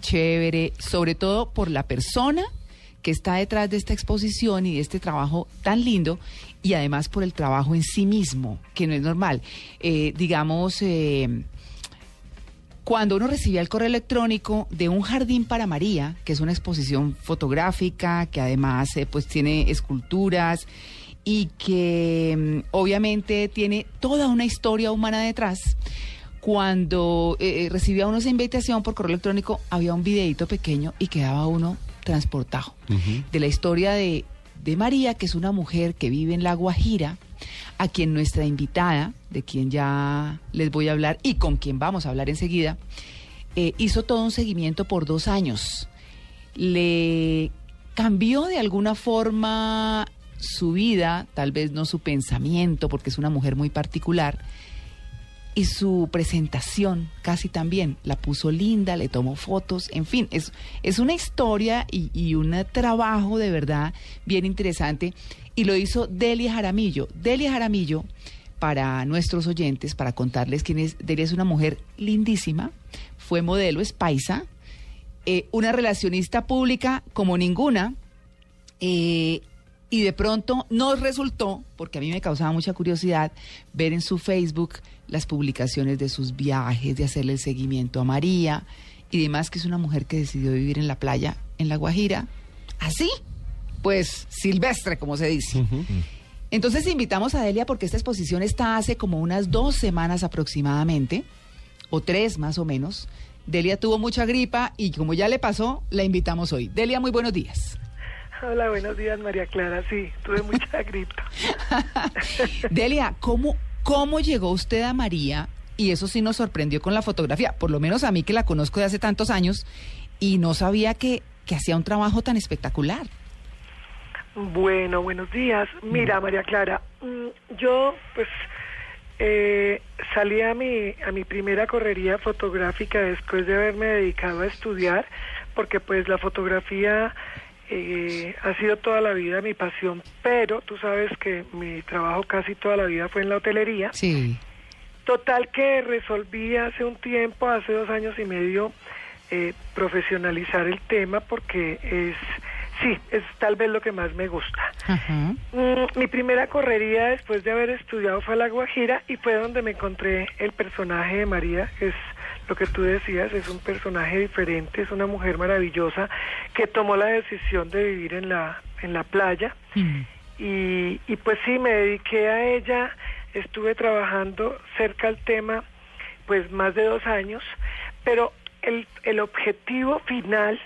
Chévere, sobre todo por la persona que está detrás de esta exposición y de este trabajo tan lindo y además por el trabajo en sí mismo, que no es normal. Eh, digamos, eh, cuando uno recibía el correo electrónico de un jardín para María, que es una exposición fotográfica, que además eh, pues tiene esculturas y que mm, obviamente tiene toda una historia humana detrás. Cuando eh, eh, recibía uno esa invitación por correo electrónico, había un videito pequeño y quedaba uno transportado de la historia de, de María, que es una mujer que vive en La Guajira, a quien nuestra invitada, de quien ya les voy a hablar y con quien vamos a hablar enseguida, eh, hizo todo un seguimiento por dos años. Le cambió de alguna forma su vida, tal vez no su pensamiento, porque es una mujer muy particular, y su presentación casi también. La puso linda, le tomó fotos, en fin, es, es una historia y, un trabajo de verdad bien interesante. Y lo hizo Delia Jaramillo. Delia Jaramillo, para nuestros oyentes, para contarles quién es, Delia es una mujer lindísima, fue modelo, es paisa, eh, una relacionista pública como ninguna. eh, y de pronto nos resultó, porque a mí me causaba mucha curiosidad, ver en su Facebook las publicaciones de sus viajes, de hacerle el seguimiento a María y demás, que es una mujer que decidió vivir en la playa, en La Guajira, así, pues silvestre, como se dice. Entonces invitamos a Delia porque esta exposición está hace como unas dos semanas aproximadamente, o tres más o menos. Delia tuvo mucha gripa y como ya le pasó, la invitamos hoy. Delia, muy buenos días. Hola, buenos días, María Clara. Sí, tuve mucha gripa. Delia, ¿cómo, ¿cómo llegó usted a María? Y eso sí nos sorprendió con la fotografía, por lo menos a mí que la conozco de hace tantos años y no sabía que, que hacía un trabajo tan espectacular. Bueno, buenos días. Mira, María Clara, mm, yo pues eh, salí a mi, a mi primera correría fotográfica después de haberme dedicado a estudiar, porque pues la fotografía eh, ha sido toda la vida mi pasión, pero tú sabes que mi trabajo casi toda la vida fue en la hotelería. Sí. Total que resolví hace un tiempo, hace dos años y medio, eh, profesionalizar el tema porque es, sí, es tal vez lo que más me gusta. Ajá. Mm, mi primera correría después de haber estudiado fue a La Guajira y fue donde me encontré el personaje de María, que es lo que tú decías, es un personaje diferente, es una mujer maravillosa que tomó la decisión de vivir en la, en la playa. Mm. Y, y pues sí, me dediqué a ella, estuve trabajando cerca al tema pues más de dos años, pero el, el objetivo final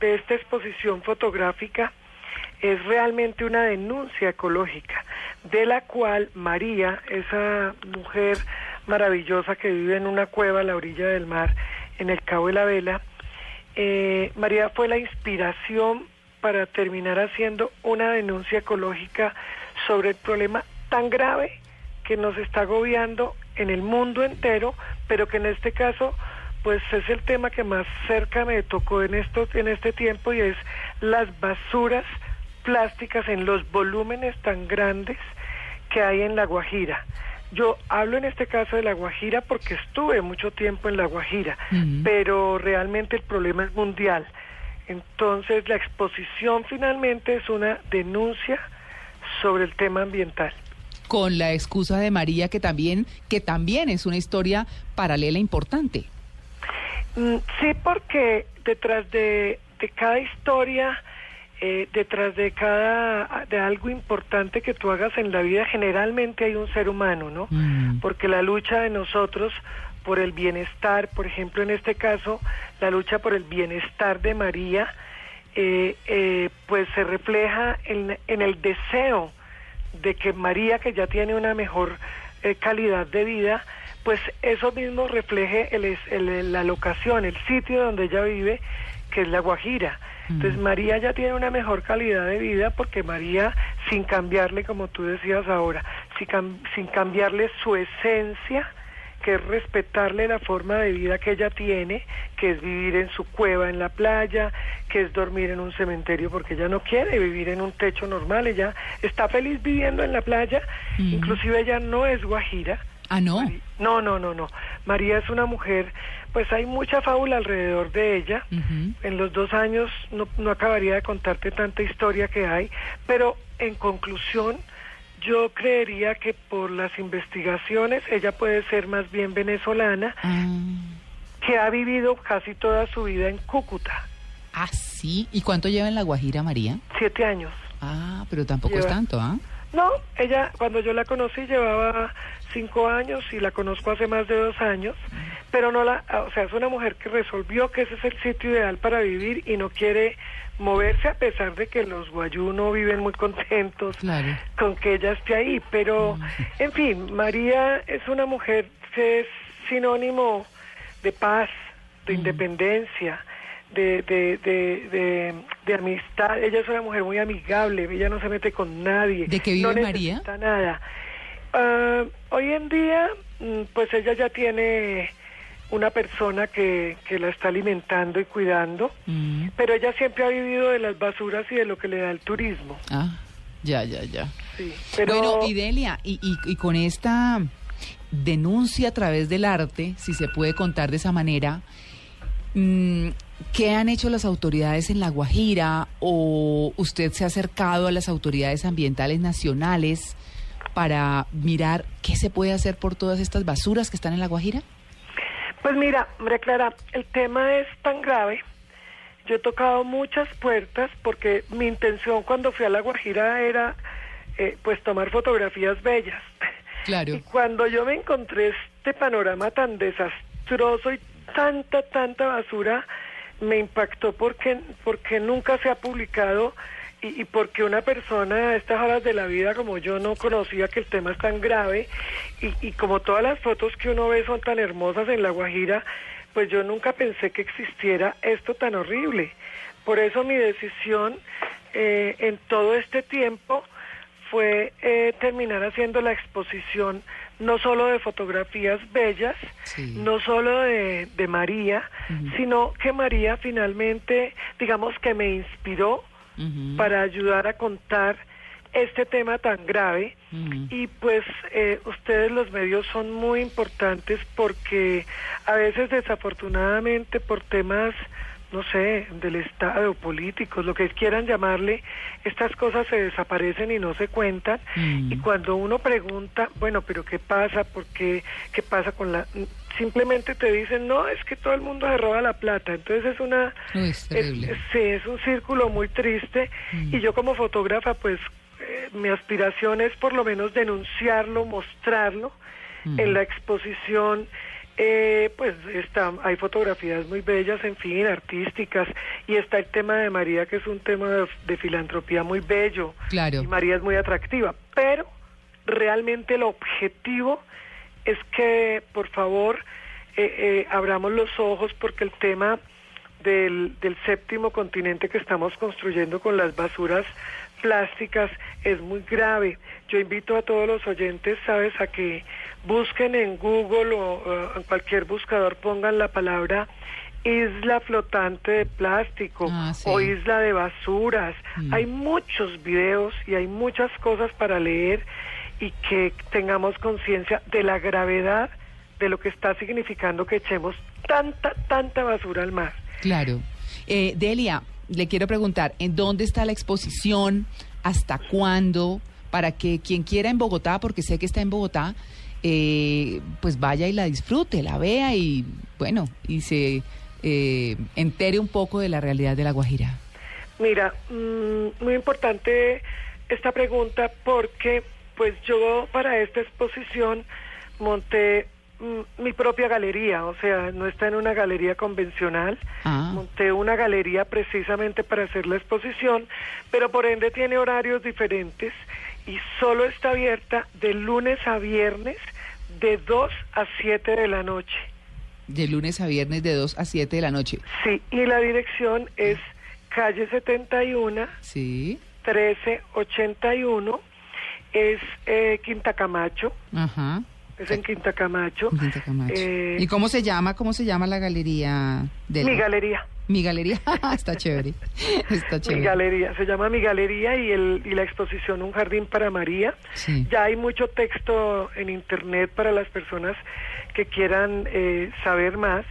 de esta exposición fotográfica es realmente una denuncia ecológica, de la cual María, esa mujer maravillosa que vive en una cueva a la orilla del mar, en el Cabo de la Vela, eh, María fue la inspiración para terminar haciendo una denuncia ecológica sobre el problema tan grave que nos está agobiando en el mundo entero, pero que en este caso pues es el tema que más cerca me tocó en esto en este tiempo y es las basuras plásticas en los volúmenes tan grandes que hay en La Guajira. Yo hablo en este caso de La Guajira porque estuve mucho tiempo en La Guajira, pero realmente el problema es mundial. Entonces la exposición finalmente es una denuncia sobre el tema ambiental. Con la excusa de María, que también, que también es una historia paralela importante. Mm, Sí, porque detrás de, de cada historia, eh, detrás de cada de algo importante que tú hagas en la vida, generalmente hay un ser humano, ¿no? Mm. Porque la lucha de nosotros por el bienestar, por ejemplo, en este caso, la lucha por el bienestar de María, eh, eh, pues se refleja en, en el deseo de que María, que ya tiene una mejor eh, calidad de vida, pues eso mismo refleje el, el- la locación, el sitio donde ella vive, que es La Guajira. Entonces María ya tiene una mejor calidad de vida porque María, sin cambiarle, como tú decías ahora, sin, cam- sin cambiarle su esencia, que es respetarle la forma de vida que ella tiene, que es vivir en su cueva en la playa, que es dormir en un cementerio porque ella no quiere vivir en un techo normal, ella está feliz viviendo en la playa, inclusive ella no es guajira. Ah, no. No, no, no, no. María es una mujer, pues hay mucha fábula alrededor de ella. En los dos años no, no acabaría de contarte tanta historia que hay, pero en conclusión, yo creería que por las investigaciones ella puede ser más bien venezolana, Ah, que ha vivido casi toda su vida en Cúcuta, ah, sí. ¿Y cuánto lleva en La Guajira, María? siete años. Ah, pero tampoco es tanto, ¿ah? No, ella cuando yo la conocí llevaba cinco años y la conozco hace más de dos años, pero no la, o sea, es una mujer que resolvió que ese es el sitio ideal para vivir y no quiere moverse a pesar de que los guayunos viven muy contentos Claro. con que ella esté ahí, pero en fin, María es una mujer que es sinónimo de paz, de independencia, de, de, de, amistad. Ella es una mujer muy amigable, ella no se mete con nadie. ¿De qué vive no María? nada. Ah, hoy en día, mm, pues ella ya tiene una persona que, que la está alimentando y cuidando, Mm. pero ella siempre ha vivido de las basuras y de lo que le da el turismo. Ah, ya, ya, ya. Sí, pero Bueno, Idelia, y, y, y con esta denuncia a través del arte, si se puede contar de esa manera, mm, ¿qué han hecho las autoridades en La Guajira o usted se ha acercado a las autoridades ambientales nacionales para mirar qué se puede hacer por todas estas basuras que están en La Guajira? Pues mira, María Clara, el tema es tan grave. Yo he tocado muchas puertas porque mi intención cuando fui a La Guajira era eh, pues tomar fotografías bellas. Claro. Y cuando yo me encontré este panorama tan desastroso y tanta, tanta basura, me impactó porque, porque nunca se ha publicado y, y porque una persona a estas horas de la vida como yo no conocía que el tema es tan grave y, y como todas las fotos que uno ve son tan hermosas en La Guajira, pues yo nunca pensé que existiera esto tan horrible. Por eso mi decisión eh, en todo este tiempo fue eh, terminar haciendo la exposición no solo de fotografías bellas, Sí. no solo de, de María, sino que María finalmente, digamos que me inspiró Para ayudar a contar este tema tan grave. Y pues eh, ustedes los medios son muy importantes porque a veces desafortunadamente por temas no sé, del Estado, políticos, lo que quieran llamarle, estas cosas se desaparecen y no se cuentan. Mm. Y cuando uno pregunta, bueno, pero ¿qué pasa? ¿Por qué? ¿Qué pasa con la...? Simplemente te dicen, no, es que todo el mundo se roba la plata. Entonces es una... Uy, es terrible. es- sí, es un círculo muy triste. Y yo como fotógrafa, pues, eh, mi aspiración es por lo menos denunciarlo, mostrarlo. En la exposición eh, pues está, hay fotografías muy bellas, en fin, artísticas, y está el tema de María, que es un tema de, de filantropía muy bello, Claro. y María es muy atractiva, pero realmente el objetivo es que, por favor, eh, eh, abramos los ojos porque el tema del, del séptimo continente que estamos construyendo con las basuras plásticas es muy grave. Yo invito a todos los oyentes, sabes, a que busquen en Google o en cualquier buscador pongan la palabra isla flotante de plástico Ah, sí. o isla de basuras. Mm. Hay muchos videos y hay muchas cosas para leer y que tengamos conciencia de la gravedad de lo que está significando que echemos tanta, tanta basura al mar. Claro. Eh, Delia, le quiero preguntar, ¿en dónde está la exposición? ¿Hasta cuándo? Para que quien quiera en Bogotá, porque sé que está en Bogotá, eh, pues vaya y la disfrute, la vea y, bueno, y se eh, entere un poco de la realidad de La Guajira. Mira, mm, muy importante esta pregunta porque pues yo para esta exposición monté mm, mi propia galería, o sea, no está en una galería convencional. Ah. Monté una galería precisamente para hacer la exposición, pero por ende tiene horarios diferentes y solo está abierta de lunes a viernes de 2 a 7 de la noche. De lunes a viernes de 2 a 7 de la noche. Sí, y la dirección es calle 71, Sí. 1381, es eh, Quinta Camacho, Ajá. es en Quinta Camacho. Quinta Camacho. Eh, ¿Y cómo se llama? ¿Cómo se llama la galería de mi galería. Mi galería. Está chévere. Está Mi chévere. galería, se llama Mi Galería y, el, y la exposición Un Jardín para María. Sí. Ya hay mucho texto en internet para las personas que quieran eh, saber más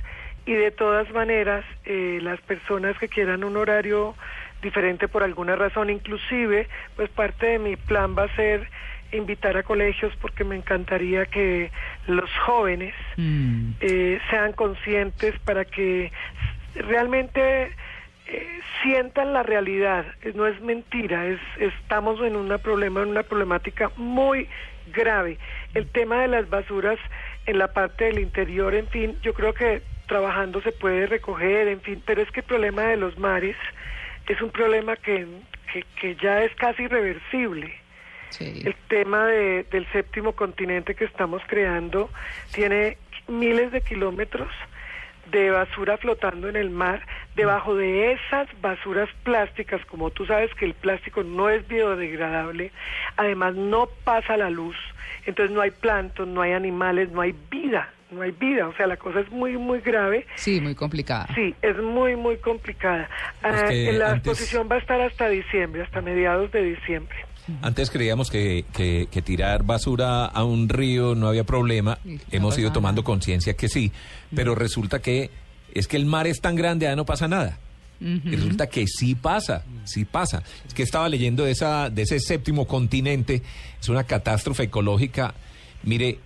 y de todas maneras eh, las personas que quieran un horario diferente por alguna razón, inclusive pues parte de mi plan va a ser invitar a colegios porque me encantaría que los jóvenes Mm. eh, sean conscientes para que realmente eh, sientan la realidad. No es mentira, es, estamos en un problema, en una problemática muy grave. El tema de las basuras en la parte del interior, en fin, yo creo que trabajando se puede recoger, en fin, pero es que el problema de los mares es un problema que, que, que ya es casi irreversible. Sí. El tema de- del séptimo continente que estamos creando tiene miles de kilómetros de basura flotando en el mar. Debajo de esas basuras plásticas, como tú sabes que el plástico no es biodegradable, además no pasa la luz, entonces no hay plancton, no hay animales, no hay vida, no hay vida. O sea, la cosa es muy, muy grave. Sí, muy complicada. Sí, es muy, muy complicada. Ah, la antes- exposición va a estar hasta diciembre, hasta mediados de diciembre. Antes creíamos que, que- que tirar basura a un río no había problema. No Hemos ido tomando conciencia que sí, pero resulta que es que el mar es tan grande, ya no pasa nada. Y resulta que sí pasa, sí pasa. Es que estaba leyendo de, esa, de ese séptimo continente, es una catástrofe ecológica. Mire,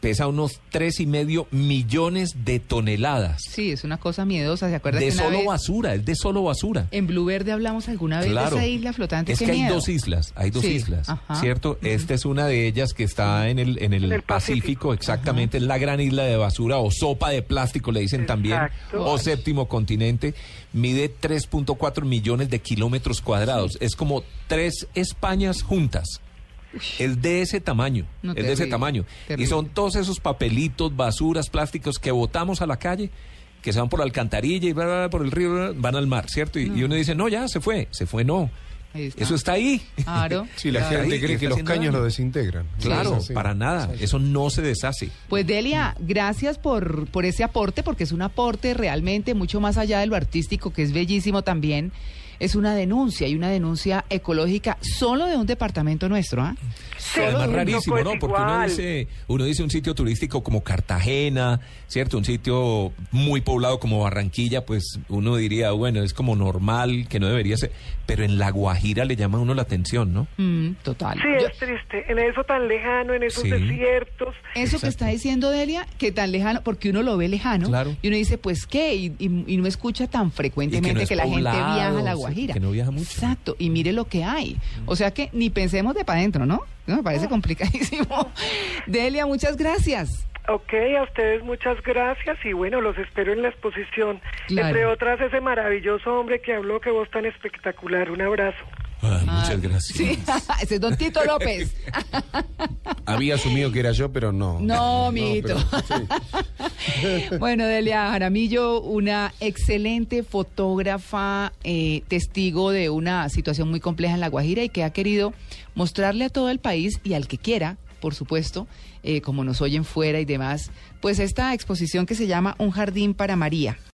pesa unos tres y medio millones de toneladas. Sí, es una cosa miedosa. ¿Se acuerda De que solo vez basura, es de solo basura. en Blue Verde hablamos alguna vez Claro. de esa isla flotante? Es Qué que hay miedo. dos islas, hay dos Sí, islas, ajá. ¿cierto? Esta es una de ellas que está en el, en el, En el Pacífico, Pacífico. exactamente, es la gran isla de basura o sopa de plástico, le dicen también, o séptimo continente, mide 3.4 millones de kilómetros cuadrados, es como tres Españas juntas. Es de ese tamaño, No, es de ese tamaño. terrible. Y son todos esos papelitos, basuras, plásticos que botamos a la calle, que se van por la alcantarilla y bla, bla, bla, por el río, bla, bla, van al mar, ¿cierto? Y, y uno dice, no, ya se fue, se fue, no. Está. Eso está ahí. Claro. Sí, la claro. gente cree que los caños daño. lo desintegran. Claro, para nada. Eso no se deshace. Pues Delia, gracias por, por ese aporte, porque es un aporte realmente mucho más allá de lo artístico, que es bellísimo también. Es una denuncia y una denuncia ecológica solo de un departamento nuestro, ¿ah? Sí, Además rarísimo, ¿no? Porque uno dice, uno dice un sitio turístico como Cartagena, ¿cierto? Un sitio muy poblado como Barranquilla, pues uno diría, bueno, es como normal, que no debería ser. Pero en La Guajira le llama a uno la atención, ¿no? Mm, total. Sí, Yo- es triste. En eso tan lejano, en esos Sí. desiertos. Eso que está diciendo Delia, que tan lejano, porque uno lo ve lejano, Claro. y uno dice, pues qué, y, y- y no escucha tan frecuentemente es que, la gente viaja a La sí, Guajira. que no viaja mucho. Exacto, y mire lo que hay. O sea que ni pensemos de para adentro, ¿no? No, Me parece complicadísimo. Delia, muchas gracias. Ok, a ustedes muchas gracias y bueno, los espero en la exposición. Claro. Entre otras, ese maravilloso hombre que habló, que vos tan espectacular. Un abrazo. Ay, Ah, muchas gracias. Sí, ese es don Tito López. Había asumido que era yo, pero no. No, mijito. pero sí. Bueno, Delia Jaramillo, una excelente fotógrafa, eh, testigo de una situación muy compleja en La Guajira y que ha querido mostrarle a todo el país y al que quiera, por supuesto, eh, como nos oyen fuera y demás, pues esta exposición que se llama Un jardín para María.